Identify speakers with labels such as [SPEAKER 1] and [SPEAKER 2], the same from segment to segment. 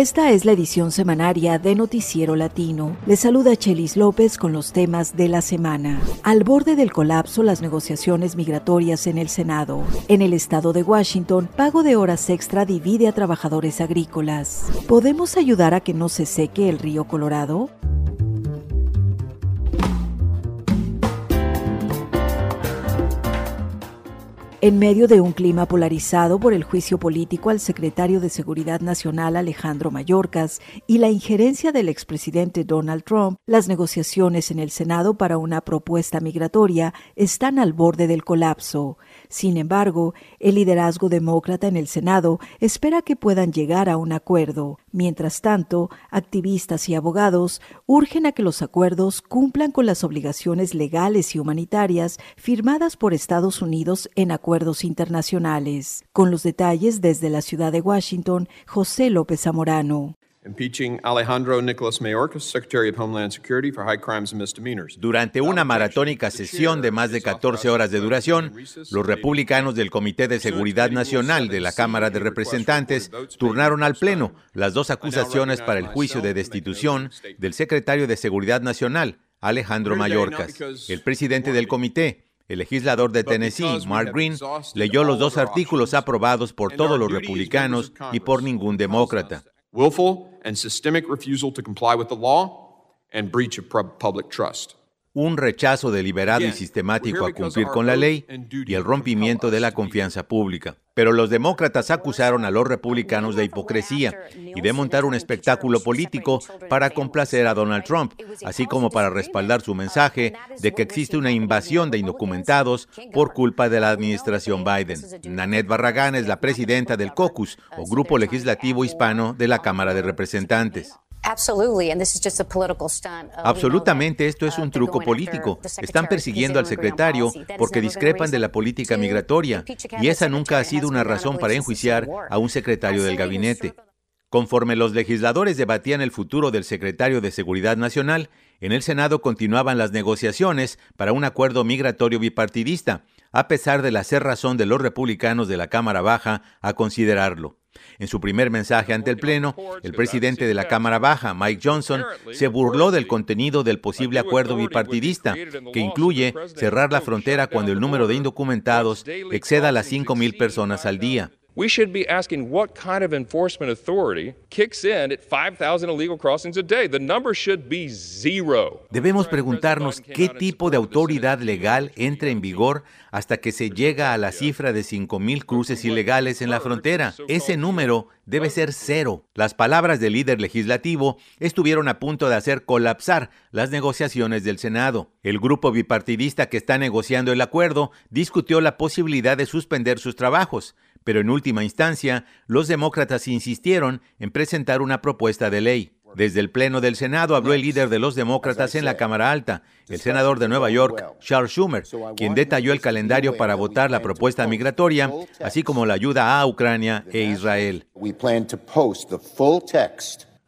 [SPEAKER 1] Esta es la edición semanaria de Noticiero Latino. Les saluda Chelis López con los temas de la semana. Al borde del colapso, las negociaciones migratorias en el Senado. En el estado de Washington, pago de horas extra divide a trabajadores agrícolas. ¿Podemos ayudar a que no se seque el río Colorado? En medio de un clima polarizado por el juicio político al secretario de Seguridad Nacional Alejandro Mayorkas y la injerencia del expresidente Donald Trump, las negociaciones en el Senado para una propuesta migratoria están al borde del colapso. Sin embargo, el liderazgo demócrata en el Senado espera que puedan llegar a un acuerdo. Mientras tanto, activistas y abogados urgen a que los acuerdos cumplan con las obligaciones legales y humanitarias firmadas por Estados Unidos en acuerdos internacionales. Con los detalles desde la ciudad de Washington, José López Zamorano.
[SPEAKER 2] Alejandro Nicholas Mayorkas, Secretary of Homeland Security for High Crimes and Misdemeanors. Durante una maratónica sesión de más de 14 horas de duración, los republicanos del Comité de Seguridad Nacional de la Cámara de Representantes turnaron al Pleno las dos acusaciones para el juicio de destitución del secretario de Seguridad Nacional, Alejandro Mayorkas. El presidente del comité, el legislador de Tennessee, Mark Green, leyó los dos artículos aprobados por todos los republicanos y por ningún demócrata willful and systemic refusal to comply with the law, and breach of public trust un rechazo deliberado y sistemático a cumplir con la ley y el rompimiento de la confianza pública. Pero los demócratas acusaron a los republicanos de hipocresía y de montar un espectáculo político para complacer a Donald Trump, así como para respaldar su mensaje de que existe una invasión de indocumentados por culpa de la administración Biden. Nanette Barragán es la presidenta del caucus, o grupo legislativo hispano de la Cámara de Representantes. Absolutamente, esto es uh, un truco político. Están persiguiendo al secretario porque discrepan de la política migratoria. y esa nunca ha sido una razón para enjuiciar a un secretario del gabinete. Conforme los legisladores debatían el futuro del secretario de Seguridad Nacional, en el Senado continuaban las negociaciones para un acuerdo migratorio bipartidista, a pesar de la cerrazón de los republicanos de la Cámara Baja a considerarlo. En su primer mensaje ante el Pleno, el presidente de la Cámara Baja, Mike Johnson, se burló del contenido del posible acuerdo bipartidista, que incluye cerrar la frontera cuando el número de indocumentados exceda las 5.000 personas al día. We should be asking what kind of enforcement authority kicks in at 5,000 illegal crossings a day. The number should be zero. Debemos preguntarnos qué tipo de autoridad legal entra en vigor hasta que se llega a la cifra de 5,000 cruces ilegales en la frontera. Ese número debe ser cero. Las palabras del líder legislativo estuvieron a punto de hacer colapsar las negociaciones del Senado. El grupo bipartidista que está negociando el acuerdo discutió la posibilidad de suspender sus trabajos pero en última instancia los demócratas insistieron en presentar una propuesta de ley. Desde el Pleno del Senado habló el líder de los demócratas en la Cámara Alta, el senador de Nueva York, Charles Schumer, quien detalló el calendario para votar la propuesta migratoria, así como la ayuda a Ucrania e Israel.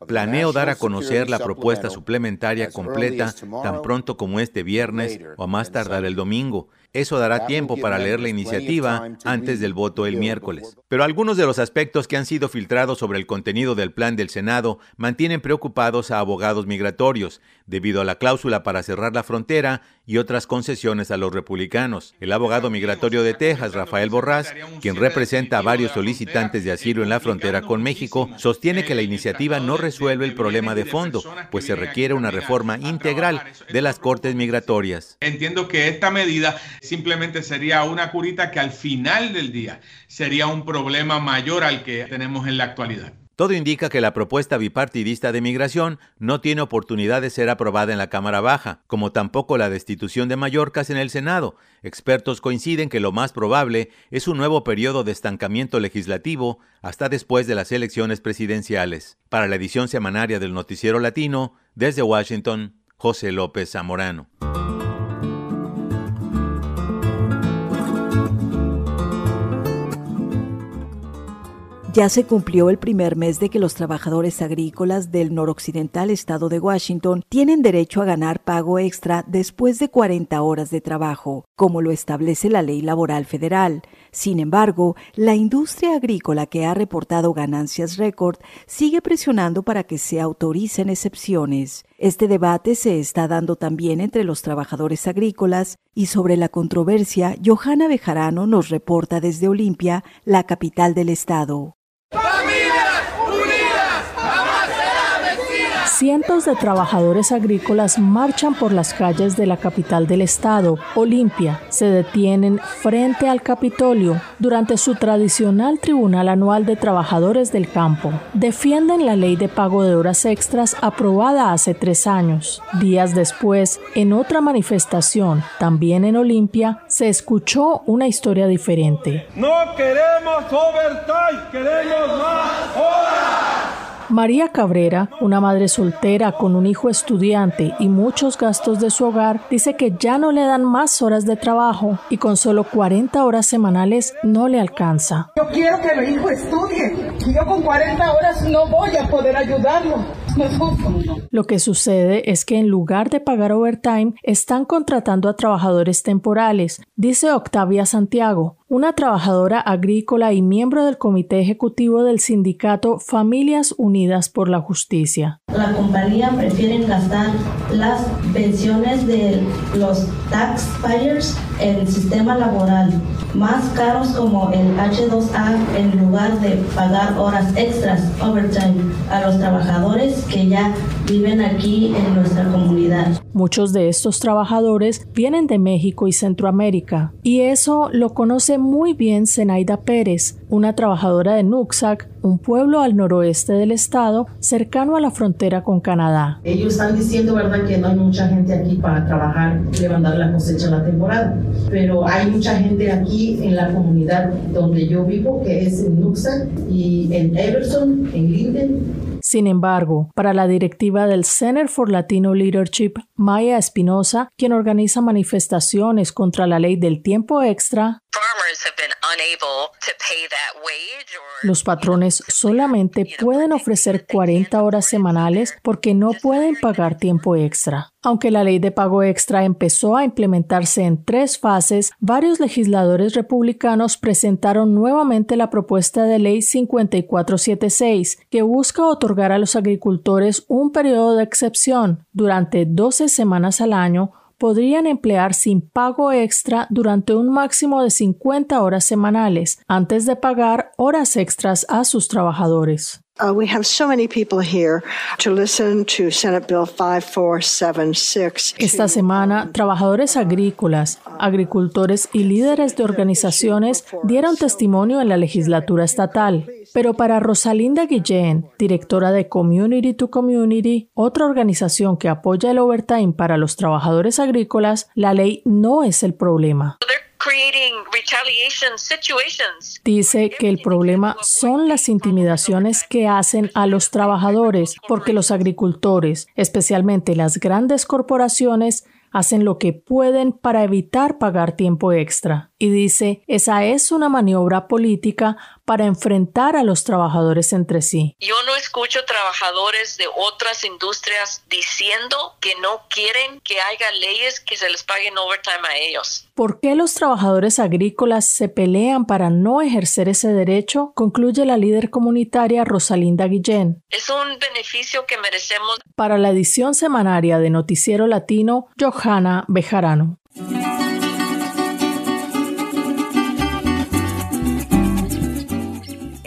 [SPEAKER 2] Planeo dar a conocer la propuesta suplementaria completa tan pronto como este viernes o a más tardar el domingo. Eso dará tiempo para leer la iniciativa antes del voto el miércoles. Pero algunos de los aspectos que han sido filtrados sobre el contenido del plan del Senado mantienen preocupados a abogados migratorios, debido a la cláusula para cerrar la frontera y otras concesiones a los republicanos. El abogado migratorio de Texas, Rafael Borrás, quien representa a varios solicitantes de asilo en la frontera con México, sostiene que la iniciativa no resuelve el problema de fondo, pues se requiere una reforma integral de las cortes migratorias.
[SPEAKER 3] Entiendo que esta medida simplemente sería una curita que al final del día sería un problema mayor al que tenemos en la actualidad.
[SPEAKER 2] Todo indica que la propuesta bipartidista de migración no tiene oportunidad de ser aprobada en la Cámara Baja, como tampoco la destitución de Mallorcas en el Senado. Expertos coinciden que lo más probable es un nuevo periodo de estancamiento legislativo hasta después de las elecciones presidenciales. Para la edición semanaria del Noticiero Latino, desde Washington, José López Zamorano.
[SPEAKER 1] Ya se cumplió el primer mes de que los trabajadores agrícolas del noroccidental estado de Washington tienen derecho a ganar pago extra después de 40 horas de trabajo, como lo establece la ley laboral federal. Sin embargo, la industria agrícola que ha reportado ganancias récord sigue presionando para que se autoricen excepciones. Este debate se está dando también entre los trabajadores agrícolas y sobre la controversia, Johanna Bejarano nos reporta desde Olimpia, la capital del estado.
[SPEAKER 4] Cientos de trabajadores agrícolas marchan por las calles de la capital del estado, Olimpia. Se detienen frente al Capitolio durante su tradicional Tribunal Anual de Trabajadores del Campo. Defienden la ley de pago de horas extras aprobada hace tres años. Días después, en otra manifestación, también en Olimpia, se escuchó una historia diferente.
[SPEAKER 5] No queremos overtime, queremos más horas.
[SPEAKER 4] María Cabrera, una madre soltera con un hijo estudiante y muchos gastos de su hogar, dice que ya no le dan más horas de trabajo y con solo 40 horas semanales no le alcanza.
[SPEAKER 6] Yo quiero que mi hijo estudie y yo con 40 horas no voy a poder ayudarlo.
[SPEAKER 4] Lo que sucede es que en lugar de pagar overtime, están contratando a trabajadores temporales, dice Octavia Santiago, una trabajadora agrícola y miembro del comité ejecutivo del sindicato Familias Unidas por la Justicia.
[SPEAKER 7] La compañía prefiere gastar las pensiones de los taxpayers en sistema laboral más caros como el H2A en lugar de pagar horas extras, overtime, a los trabajadores que ya viven aquí en nuestra comunidad.
[SPEAKER 4] Muchos de estos trabajadores vienen de México y Centroamérica, y eso lo conoce muy bien Zenaida Pérez, una trabajadora de Nuxac, un pueblo al noroeste del estado, cercano a la frontera con Canadá.
[SPEAKER 8] Ellos están diciendo, ¿verdad?, que no hay mucha gente aquí para trabajar, levantar la cosecha en la temporada, pero hay mucha gente aquí en la comunidad donde yo vivo, que es en Nuxac y en Everson, en Linden,
[SPEAKER 4] sin embargo, para la directiva del Center for Latino Leadership, Maya Espinosa, quien organiza manifestaciones contra la ley del tiempo extra, los patrones solamente pueden ofrecer 40 horas semanales porque no pueden pagar tiempo extra. Aunque la ley de pago extra empezó a implementarse en tres fases, varios legisladores republicanos presentaron nuevamente la propuesta de ley 5476, que busca otorgar a los agricultores un periodo de excepción durante 12 semanas al año podrían emplear sin pago extra durante un máximo de 50 horas semanales, antes de pagar horas extras a sus trabajadores. Esta semana, trabajadores agrícolas, agricultores y líderes de organizaciones dieron testimonio en la legislatura estatal. Pero para Rosalinda Guillén, directora de Community to Community, otra organización que apoya el overtime para los trabajadores agrícolas, la ley no es el problema. Dice que el problema son las intimidaciones que hacen a los trabajadores porque los agricultores, especialmente las grandes corporaciones, hacen lo que pueden para evitar pagar tiempo extra. Y dice, esa es una maniobra política para enfrentar a los trabajadores entre sí.
[SPEAKER 9] Yo no escucho trabajadores de otras industrias diciendo que no quieren que haya leyes que se les paguen overtime a ellos.
[SPEAKER 4] ¿Por qué los trabajadores agrícolas se pelean para no ejercer ese derecho? Concluye la líder comunitaria Rosalinda Guillén.
[SPEAKER 9] Es un beneficio que merecemos.
[SPEAKER 4] Para la edición semanaria de Noticiero Latino, Johanna Bejarano.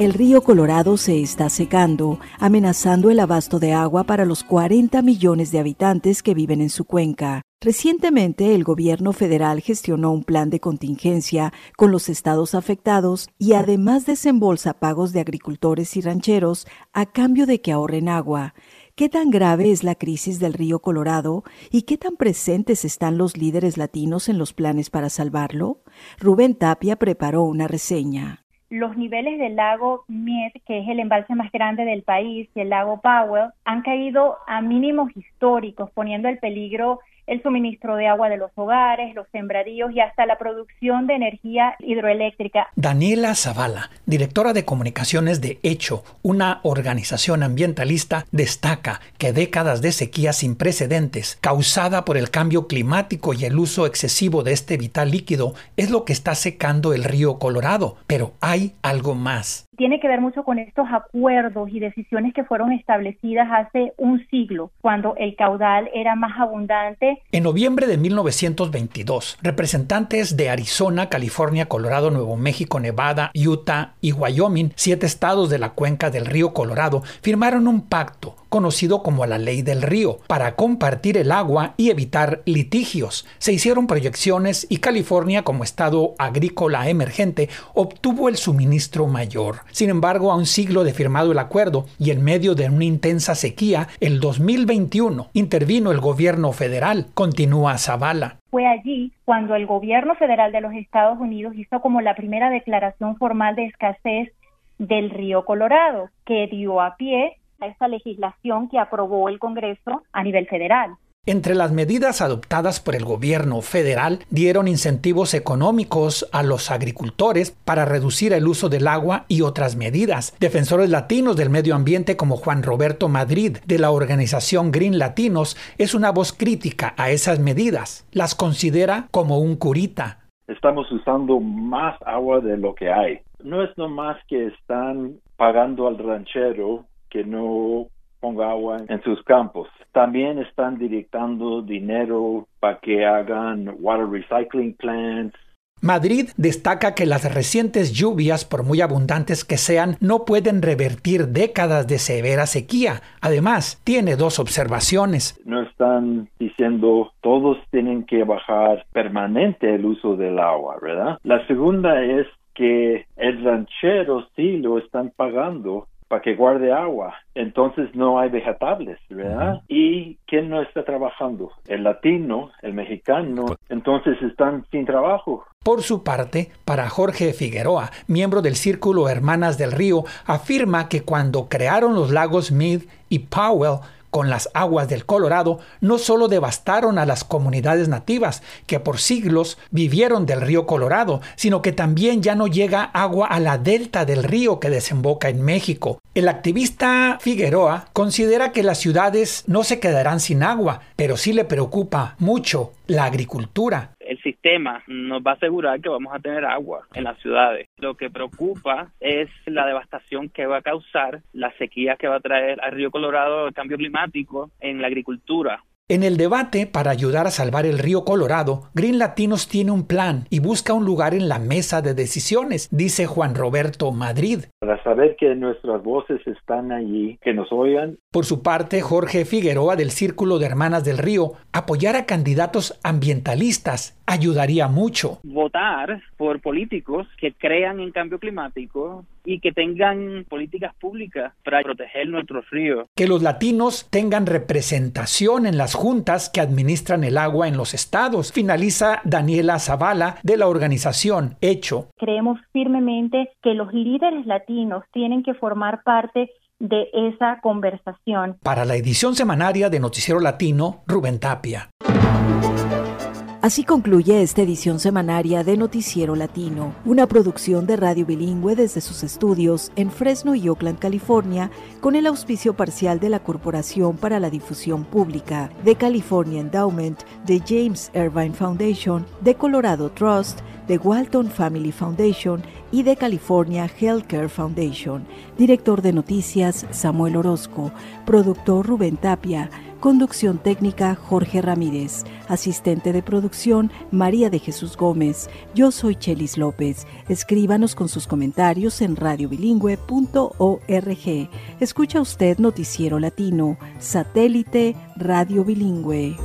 [SPEAKER 1] El río Colorado se está secando, amenazando el abasto de agua para los 40 millones de habitantes que viven en su cuenca. Recientemente el gobierno federal gestionó un plan de contingencia con los estados afectados y además desembolsa pagos de agricultores y rancheros a cambio de que ahorren agua. ¿Qué tan grave es la crisis del río Colorado y qué tan presentes están los líderes latinos en los planes para salvarlo? Rubén Tapia preparó una reseña
[SPEAKER 10] los niveles del lago Miet, que es el embalse más grande del país, y el lago Powell, han caído a mínimos históricos, poniendo en peligro el suministro de agua de los hogares, los sembradíos y hasta la producción de energía hidroeléctrica.
[SPEAKER 11] Daniela Zavala, directora de comunicaciones de Hecho, una organización ambientalista, destaca que décadas de sequía sin precedentes, causada por el cambio climático y el uso excesivo de este vital líquido, es lo que está secando el río Colorado. Pero hay algo más
[SPEAKER 10] tiene que ver mucho con estos acuerdos y decisiones que fueron establecidas hace un siglo, cuando el caudal era más abundante.
[SPEAKER 11] En noviembre de 1922, representantes de Arizona, California, Colorado, Nuevo México, Nevada, Utah y Wyoming, siete estados de la cuenca del río Colorado, firmaron un pacto conocido como la ley del río, para compartir el agua y evitar litigios. Se hicieron proyecciones y California, como estado agrícola emergente, obtuvo el suministro mayor. Sin embargo, a un siglo de firmado el acuerdo y en medio de una intensa sequía, el 2021 intervino el gobierno federal, continúa Zavala.
[SPEAKER 10] Fue allí cuando el gobierno federal de los Estados Unidos hizo como la primera declaración formal de escasez del río Colorado, que dio a pie a esta legislación que aprobó el Congreso a nivel federal.
[SPEAKER 11] Entre las medidas adoptadas por el gobierno federal dieron incentivos económicos a los agricultores para reducir el uso del agua y otras medidas. Defensores latinos del medio ambiente como Juan Roberto Madrid de la organización Green Latinos es una voz crítica a esas medidas. Las considera como un curita.
[SPEAKER 12] Estamos usando más agua de lo que hay. No es nomás que están pagando al ranchero que no ponga agua en sus campos. También están directando dinero para que hagan water recycling plants.
[SPEAKER 11] Madrid destaca que las recientes lluvias, por muy abundantes que sean, no pueden revertir décadas de severa sequía. Además, tiene dos observaciones.
[SPEAKER 12] No están diciendo todos tienen que bajar permanente el uso del agua, ¿verdad? La segunda es que el ranchero sí lo están pagando para que guarde agua. Entonces no hay vegetables, ¿verdad? ¿Y quién no está trabajando? El latino, el mexicano. Entonces están sin trabajo.
[SPEAKER 11] Por su parte, para Jorge Figueroa, miembro del Círculo Hermanas del Río, afirma que cuando crearon los lagos Mead y Powell, con las aguas del Colorado no solo devastaron a las comunidades nativas que por siglos vivieron del río Colorado, sino que también ya no llega agua a la delta del río que desemboca en México. El activista Figueroa considera que las ciudades no se quedarán sin agua, pero sí le preocupa mucho la agricultura
[SPEAKER 13] el sistema nos va a asegurar que vamos a tener agua en las ciudades. Lo que preocupa es la devastación que va a causar la sequía que va a traer al río Colorado el cambio climático en la agricultura.
[SPEAKER 11] En el debate para ayudar a salvar el río Colorado, Green Latinos tiene un plan y busca un lugar en la mesa de decisiones, dice Juan Roberto Madrid.
[SPEAKER 12] Para saber que nuestras voces están allí, que nos oigan.
[SPEAKER 11] Por su parte, Jorge Figueroa del Círculo de Hermanas del Río, apoyar a candidatos ambientalistas ayudaría mucho.
[SPEAKER 13] Votar por políticos que crean en cambio climático y que tengan políticas públicas para proteger nuestros ríos.
[SPEAKER 11] Que los latinos tengan representación en las juntas que administran el agua en los estados, finaliza Daniela Zavala de la organización Hecho.
[SPEAKER 10] Creemos firmemente que los líderes latinos tienen que formar parte de esa conversación.
[SPEAKER 11] Para la edición semanaria de Noticiero Latino, Rubén Tapia.
[SPEAKER 1] Así concluye esta edición semanaria de Noticiero Latino, una producción de radio bilingüe desde sus estudios en Fresno y Oakland, California, con el auspicio parcial de la Corporación para la Difusión Pública, de California Endowment, de James Irvine Foundation, de Colorado Trust, de Walton Family Foundation y de California Healthcare Foundation. Director de noticias Samuel Orozco, productor Rubén Tapia, Conducción técnica Jorge Ramírez. Asistente de producción María de Jesús Gómez. Yo soy Chelis López. Escríbanos con sus comentarios en radiobilingüe.org. Escucha usted Noticiero Latino, satélite Radio Bilingüe.